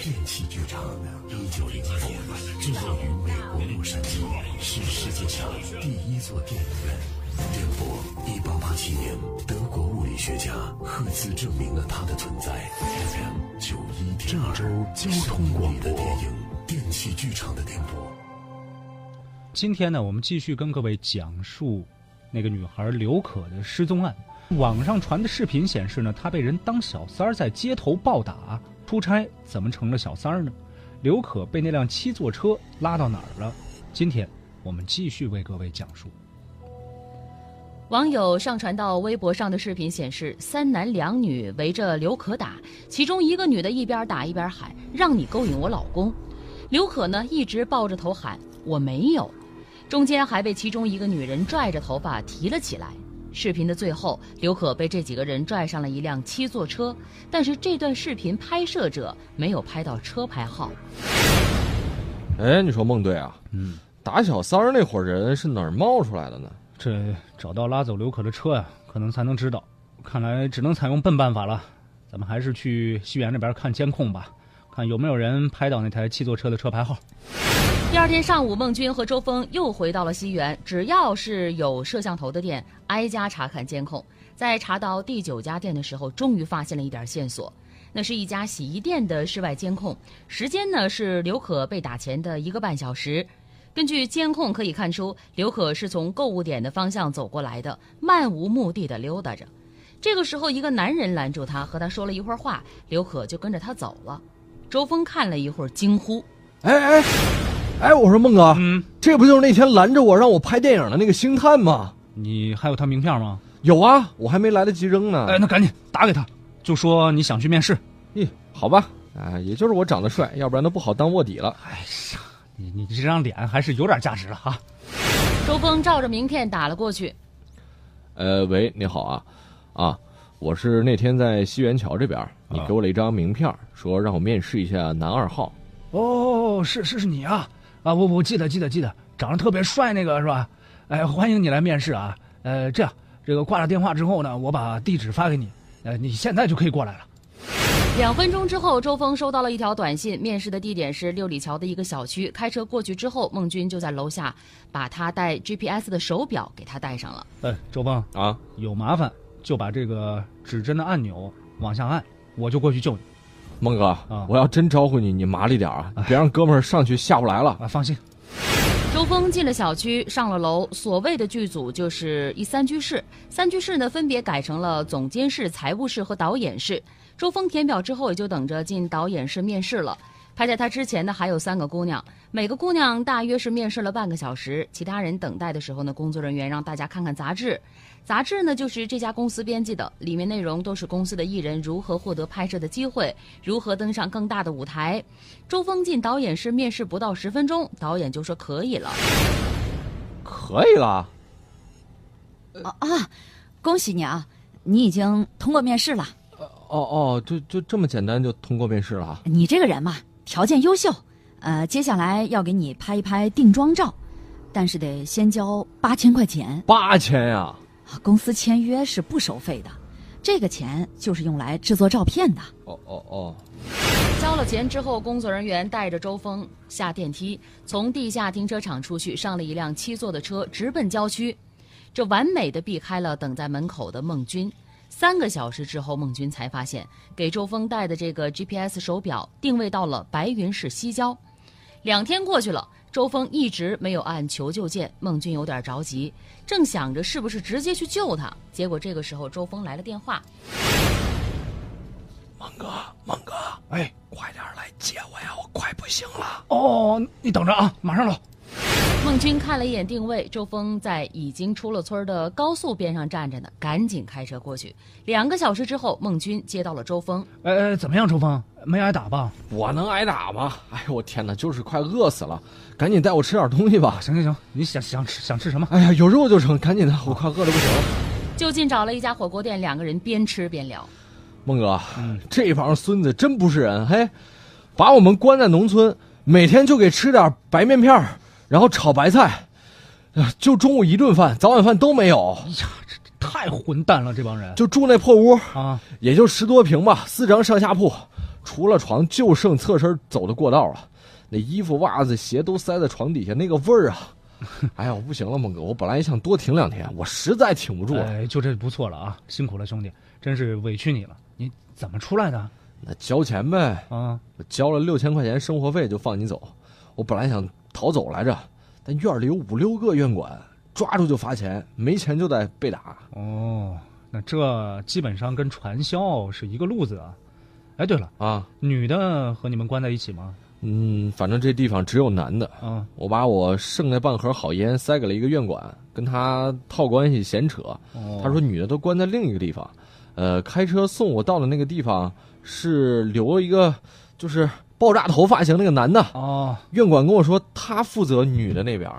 电器剧场，一九零二年制作于美国洛杉矶，是世界上第一座电影院。电波，一八八七年，德国物理学家赫兹证明了它的存在。FM 九一点二，交通广播的电影电器剧场的电波。今天呢，我们继续跟各位讲述那个女孩刘可的失踪案。网上传的视频显示呢，她被人当小三儿在街头暴打。出差怎么成了小三儿呢？刘可被那辆七座车拉到哪儿了？今天我们继续为各位讲述。网友上传到微博上的视频显示，三男两女围着刘可打，其中一个女的一边打一边喊：“让你勾引我老公。”刘可呢一直抱着头喊：“我没有。”中间还被其中一个女人拽着头发提了起来。视频的最后，刘可被这几个人拽上了一辆七座车，但是这段视频拍摄者没有拍到车牌号。哎，你说孟队啊，嗯，打小三儿那伙人是哪儿冒出来的呢？这找到拉走刘可的车呀，可能才能知道。看来只能采用笨办法了，咱们还是去西园那边看监控吧，看有没有人拍到那台七座车的车牌号。第二天上午，孟军和周峰又回到了西园。只要是有摄像头的店，挨家查看监控。在查到第九家店的时候，终于发现了一点线索。那是一家洗衣店的室外监控，时间呢是刘可被打前的一个半小时。根据监控可以看出，刘可是从购物点的方向走过来的，漫无目的的溜达着。这个时候，一个男人拦住他，和他说了一会儿话，刘可就跟着他走了。周峰看了一会儿，惊呼：“哎哎！”哎，我说孟哥，嗯，这不就是那天拦着我让我拍电影的那个星探吗？你还有他名片吗？有啊，我还没来得及扔呢。哎，那赶紧打给他，就说你想去面试。咦，好吧，啊，也就是我长得帅，要不然都不好当卧底了。哎呀，你你这张脸还是有点价值了哈。周峰照着名片打了过去。呃，喂，你好啊，啊，我是那天在西园桥这边，你给我了一张名片，说让我面试一下男二号。哦，是是是你啊。啊，我我记得记得记得，长得特别帅那个是吧？哎，欢迎你来面试啊！呃，这样，这个挂了电话之后呢，我把地址发给你，呃，你现在就可以过来了。两分钟之后，周峰收到了一条短信，面试的地点是六里桥的一个小区。开车过去之后，孟军就在楼下把他带 GPS 的手表给他带上了。哎，周峰啊，有麻烦就把这个指针的按钮往下按，我就过去救你。孟哥，啊我要真招呼你，你麻利点啊，别让哥们儿上去下不来了啊！放心。周峰进了小区，上了楼。所谓的剧组就是一三居室，三居室呢分别改成了总监室、财务室和导演室。周峰填表之后，也就等着进导演室面试了。排在他之前呢还有三个姑娘，每个姑娘大约是面试了半个小时。其他人等待的时候呢，工作人员让大家看看杂志。杂志呢，就是这家公司编辑的，里面内容都是公司的艺人如何获得拍摄的机会，如何登上更大的舞台。周峰进导演室面试不到十分钟，导演就说可以了。可以了。啊啊！恭喜你啊，你已经通过面试了。哦哦，就就这么简单就通过面试了？你这个人嘛，条件优秀。呃，接下来要给你拍一拍定妆照，但是得先交八千块钱。八千呀！公司签约是不收费的，这个钱就是用来制作照片的。哦哦哦！交了钱之后，工作人员带着周峰下电梯，从地下停车场出去，上了一辆七座的车，直奔郊区。这完美的避开了等在门口的孟军。三个小时之后，孟军才发现给周峰带的这个 GPS 手表定位到了白云市西郊。两天过去了。周峰一直没有按求救键，孟军有点着急，正想着是不是直接去救他。结果这个时候，周峰来了电话：“孟哥，孟哥，哎，快点来接我呀，我快不行了。”“哦，你等着啊，马上到。”孟军看了一眼定位，周峰在已经出了村的高速边上站着呢，赶紧开车过去。两个小时之后，孟军接到了周峰。呃，怎么样，周峰？没挨打吧？我能挨打吗？哎呦，我天哪，就是快饿死了，赶紧带我吃点东西吧。行行行，你想想吃想吃什么？哎呀，有肉就成，赶紧的，我快饿的不行了。就近找了一家火锅店，两个人边吃边聊。孟哥，嗯，这帮孙子真不是人，嘿，把我们关在农村，每天就给吃点白面片然后炒白菜，就中午一顿饭，早晚饭都没有。哎呀，这太混蛋了！这帮人就住那破屋啊，也就十多平吧，四张上下铺，除了床就剩侧身走的过道了，那衣服、袜子、鞋都塞在床底下，那个味儿啊！哎呀，我不行了，孟哥，我本来也想多停两天，我实在挺不住了。哎，就这不错了啊，辛苦了兄弟，真是委屈你了。你怎么出来的那交钱呗，啊？我交了六千块钱生活费就放你走。我本来想逃走来着，但院里有五六个院管，抓住就罚钱，没钱就得被打。哦，那这基本上跟传销是一个路子啊。哎，对了，啊，女的和你们关在一起吗？嗯，反正这地方只有男的。嗯，我把我剩那半盒好烟塞给了一个院管，跟他套关系闲扯。哦，他说女的都关在另一个地方，呃，开车送我到的那个地方是留了一个就是爆炸头发型那个男的。哦，院管跟我说他负责女的那边。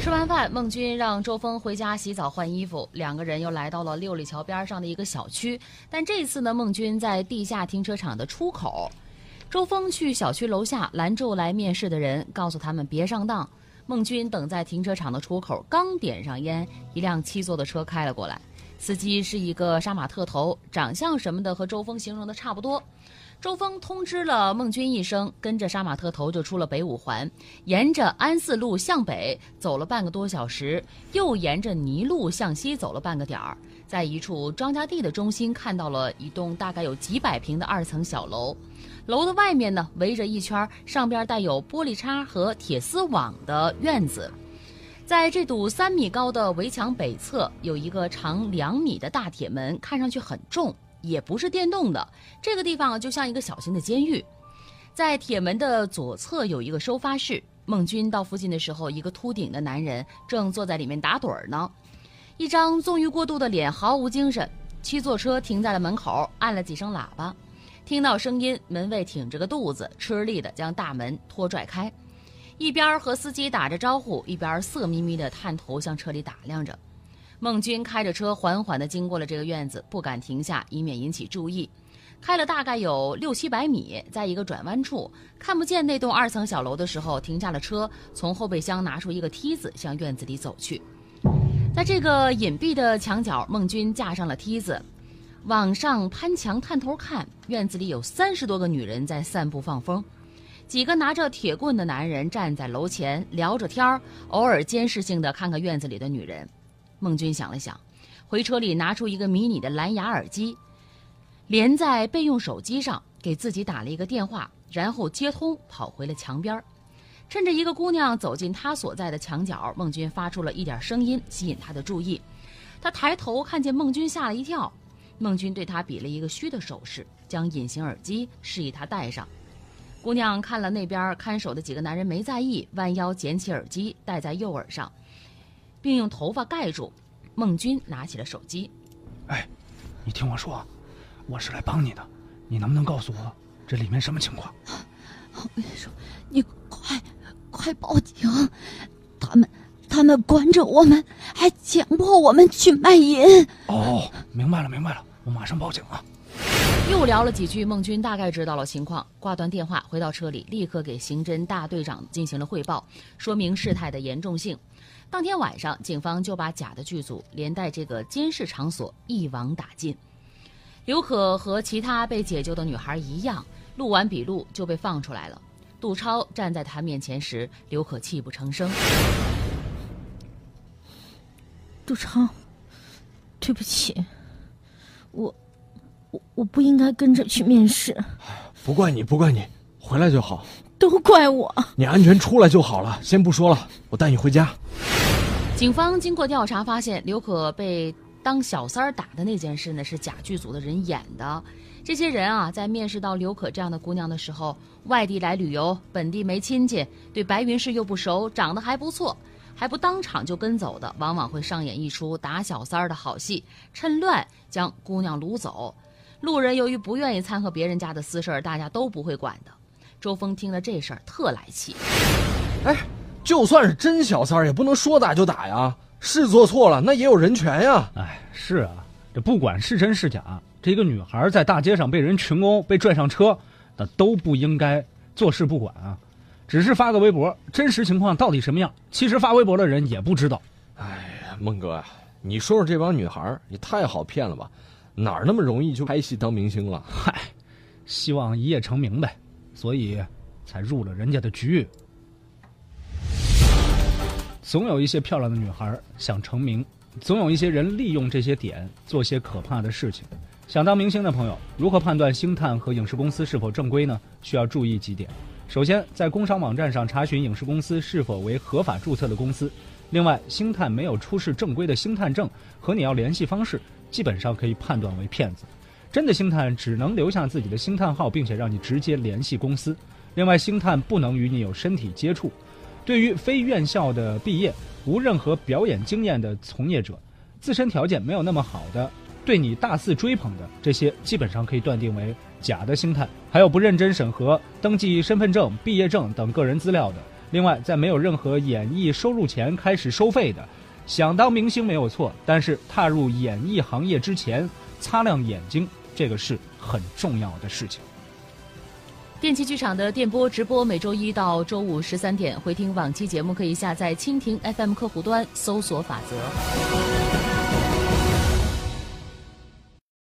吃完饭，孟军让周峰回家洗澡换衣服，两个人又来到了六里桥边上的一个小区。但这次呢，孟军在地下停车场的出口，周峰去小区楼下拦住来面试的人，告诉他们别上当。孟军等在停车场的出口，刚点上烟，一辆七座的车开了过来，司机是一个杀马特头，长相什么的和周峰形容的差不多。周峰通知了孟军一声，跟着杀马特头就出了北五环，沿着安四路向北走了半个多小时，又沿着泥路向西走了半个点儿，在一处庄稼地的中心看到了一栋大概有几百平的二层小楼，楼的外面呢围着一圈上边带有玻璃碴和铁丝网的院子。在这堵三米高的围墙北侧，有一个长两米的大铁门，看上去很重，也不是电动的。这个地方就像一个小型的监狱。在铁门的左侧有一个收发室。孟军到附近的时候，一个秃顶的男人正坐在里面打盹儿呢，一张纵欲过度的脸，毫无精神。七座车停在了门口，按了几声喇叭，听到声音，门卫挺着个肚子，吃力地将大门拖拽开，一边和司机打着招呼，一边色眯眯地探头向车里打量着。孟军开着车缓缓地经过了这个院子，不敢停下，以免引起注意。开了大概有六七百米，在一个转弯处看不见那栋二层小楼的时候，停下了车，从后备箱拿出一个梯子，向院子里走去。在这个隐蔽的墙角，孟军架上了梯子，往上攀墙探头看，院子里有三十多个女人在散步放风，几个拿着铁棍的男人站在楼前聊着天儿，偶尔监视性的看看院子里的女人。孟军想了想，回车里拿出一个迷你的蓝牙耳机。连在备用手机上，给自己打了一个电话，然后接通，跑回了墙边儿。趁着一个姑娘走进他所在的墙角，孟军发出了一点声音，吸引她的注意。他抬头看见孟军，吓了一跳。孟军对他比了一个虚的手势，将隐形耳机示意他戴上。姑娘看了那边看守的几个男人没在意，弯腰捡起耳机戴在右耳上，并用头发盖住。孟军拿起了手机，哎，你听我说，我是来帮你的，你能不能告诉我这里面什么情况？我跟你说，你快快报警！他们他们关着我们，还强迫我们去卖淫。哦，明白了，明白了，我马上报警啊！又聊了几句，孟军大概知道了情况，挂断电话，回到车里，立刻给刑侦大队长进行了汇报，说明事态的严重性。当天晚上，警方就把假的剧组连带这个监视场所一网打尽。刘可和其他被解救的女孩一样，录完笔录就被放出来了。杜超站在他面前时，刘可泣不成声。杜超，对不起，我我我不应该跟着去面试，不怪你，不怪你，回来就好。都怪我。你安全出来就好了，先不说了，我带你回家。警方经过调查发现，刘可被当小三儿打的那件事呢是假剧组的人演的。这些人啊，在面试到刘可这样的姑娘的时候，外地来旅游，本地没亲戚，对白云市又不熟，长得还不错，还不当场就跟走的，往往会上演一出打小三儿的好戏，趁乱将姑娘掳走。路人由于不愿意掺和别人家的私事儿，大家都不会管的。周峰听了这事儿特来气，哎，就算是真小三儿，也不能说打就打呀。是做错了，那也有人权呀。哎，是啊，这不管是真是假，这个女孩在大街上被人群殴、被拽上车，那都不应该坐视不管啊。只是发个微博，真实情况到底什么样，其实发微博的人也不知道。哎呀，孟哥啊，你说说这帮女孩儿也太好骗了吧？哪儿那么容易就拍戏当明星了？嗨，希望一夜成名呗，所以才入了人家的局。总有一些漂亮的女孩想成名，总有一些人利用这些点做些可怕的事情。想当明星的朋友，如何判断星探和影视公司是否正规呢？需要注意几点。首先，在工商网站上查询影视公司是否为合法注册的公司。另外，星探没有出示正规的星探证和你要联系方式，基本上可以判断为骗子。真的星探只能留下自己的星探号，并且让你直接联系公司。另外，星探不能与你有身体接触。对于非院校的毕业、无任何表演经验的从业者，自身条件没有那么好的。对你大肆追捧的这些，基本上可以断定为假的星探；还有不认真审核登记身份证、毕业证等个人资料的；另外，在没有任何演艺收入前开始收费的。想当明星没有错，但是踏入演艺行业之前，擦亮眼睛，这个是很重要的事情。电器剧场的电波直播每周一到周五十三点，回听往期节目可以下载蜻蜓 FM 客户端，搜索法则。